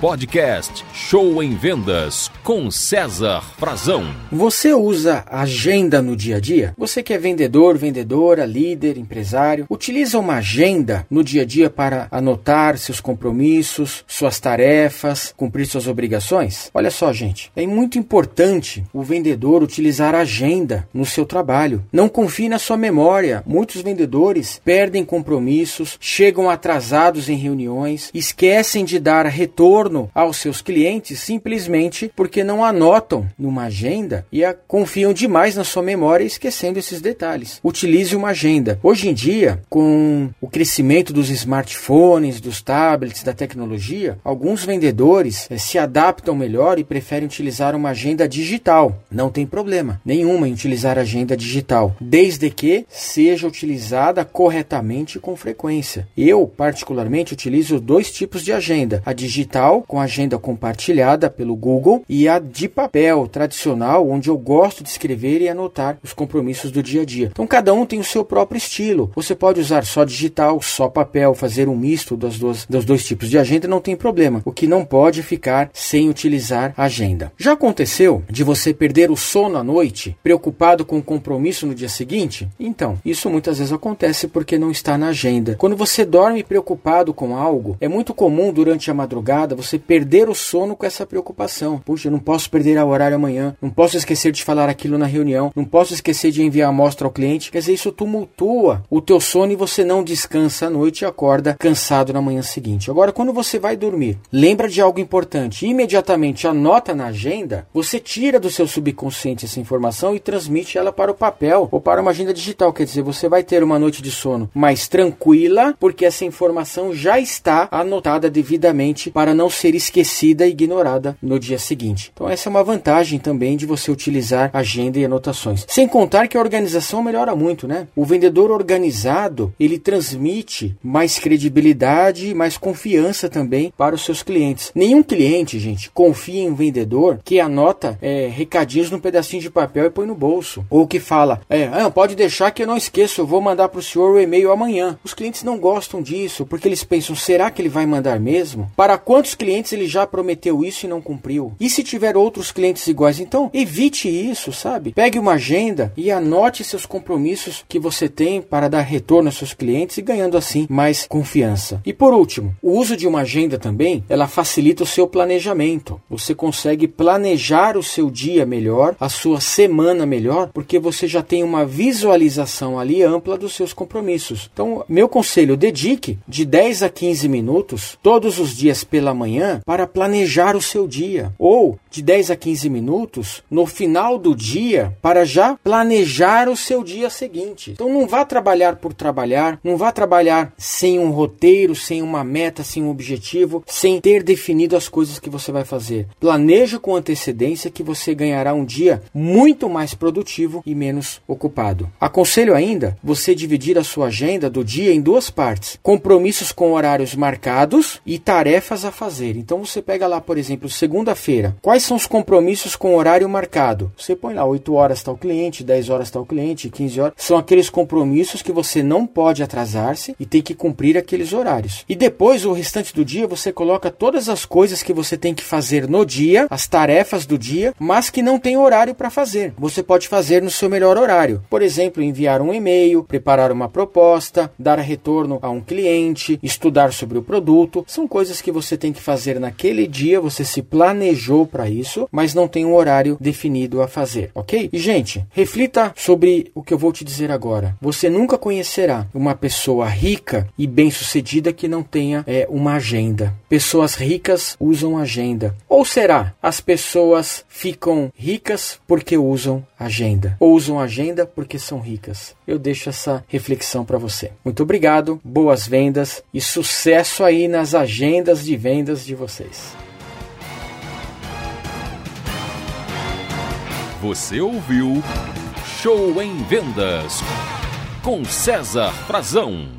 Podcast Show em Vendas com César Frazão. Você usa agenda no dia a dia? Você que é vendedor, vendedora, líder, empresário, utiliza uma agenda no dia a dia para anotar seus compromissos, suas tarefas, cumprir suas obrigações? Olha só, gente, é muito importante o vendedor utilizar a agenda no seu trabalho. Não confie na sua memória. Muitos vendedores perdem compromissos, chegam atrasados em reuniões, esquecem de dar retorno aos seus clientes simplesmente porque não anotam numa agenda e confiam demais na sua memória esquecendo esses detalhes. Utilize uma agenda. Hoje em dia, com o crescimento dos smartphones, dos tablets, da tecnologia, alguns vendedores eh, se adaptam melhor e preferem utilizar uma agenda digital. Não tem problema nenhuma em utilizar agenda digital, desde que seja utilizada corretamente e com frequência. Eu, particularmente, utilizo dois tipos de agenda: a digital, com agenda compartilhada pelo Google, e a de papel, tradicional, onde eu gosto de escrever e anotar os compromissos do dia a dia. Então, cada um tem o seu próprio estilo. Você pode usar só digital, só papel, fazer um misto das duas, dos dois tipos de agenda, não tem problema. O que não pode ficar sem utilizar agenda. Já aconteceu de você perder o sono à noite, preocupado com o compromisso no dia seguinte? Então, isso muitas vezes acontece porque não está na agenda. Quando você dorme preocupado com algo, é muito comum durante a madrugada você perder o sono com essa preocupação. Puxa, eu não posso perder o horário amanhã, não posso esquecer de falar aquilo na reunião, não posso esquecer de enviar a amostra ao cliente. Quer dizer, isso tumultua o teu sono e você não descansa à noite e acorda cansado na manhã seguinte. Agora, quando você vai dormir, lembra de algo importante, imediatamente anota na agenda, você tira do seu subconsciente essa informação e transmite ela para o papel ou para uma agenda digital. Quer dizer, você vai ter uma noite de sono mais tranquila, porque essa informação já está anotada devidamente para não ser esquecida e ignorada no dia seguinte. Então, essa é uma vantagem também de você utilizar agenda e anotações. Sem contar que a organização melhora muito, né? O vendedor organizado ele transmite mais credibilidade mais confiança também para os seus clientes. Nenhum cliente, gente, confia em um vendedor que anota é, recadinhos num pedacinho de papel e põe no bolso. Ou que fala, é, ah, pode deixar que eu não esqueço, eu vou mandar para o senhor o e-mail amanhã. Os clientes não gostam disso, porque eles pensam, será que ele vai mandar mesmo? Para quantos clientes ele já prometeu isso e não cumpriu? E se tiver outros clientes iguais? Então, evite isso, sabe? Pegue uma agenda e anote seus compromissos que você tem para dar retorno aos seus clientes e ganhando assim mais confiança. E por último, o uso de uma agenda também, ela facilita o seu planejamento. Você consegue planejar o seu dia melhor, a sua semana melhor, porque você já tem uma visualização ali ampla dos seus compromissos. Então, meu conselho, dedique de 10 a 15 minutos todos os dias pela manhã para planejar o seu dia, ou de 10 a 15 minutos no final do dia para já planejar o seu dia seguinte. Então, não vá trabalhar por trabalhar, não vá trabalhar sem um roteiro, sem uma meta, sem um objetivo, sem ter definido as coisas que você vai fazer. Planeje com antecedência que você ganhará um dia muito mais produtivo e menos ocupado. Aconselho ainda você dividir a sua agenda do dia em duas partes: compromissos com horários marcados e tarefas a fazer. Então você pega lá, por exemplo, segunda-feira. Quais são os compromissos com horário marcado? Você põe lá 8 horas o cliente, 10 horas o cliente, 15 horas. São aqueles compromissos que você não pode atrasar-se e tem que cumprir aqueles horários. E depois, o restante do dia, você coloca todas as coisas que você tem que fazer no dia, as tarefas do dia, mas que não tem horário para fazer. Você pode fazer no seu melhor horário. Por exemplo, enviar um e-mail, preparar uma proposta, dar retorno a um cliente, estudar sobre o produto. São coisas que você tem que fazer naquele dia, você se planejou para isso, mas não tem um horário definido a fazer, ok? E, gente, reflita sobre o que eu vou te dizer agora. Você nunca conhecerá uma pessoa rica e bem-sucedida que não tenha é, uma agenda. Pessoas ricas usam agenda. Ou será as pessoas ficam ricas porque usam agenda? Ou usam agenda porque são ricas? Eu deixo essa reflexão para você. Muito obrigado, boas vendas e sucesso aí nas agendas de vendas de vocês. Você ouviu Show em Vendas com César Frazão.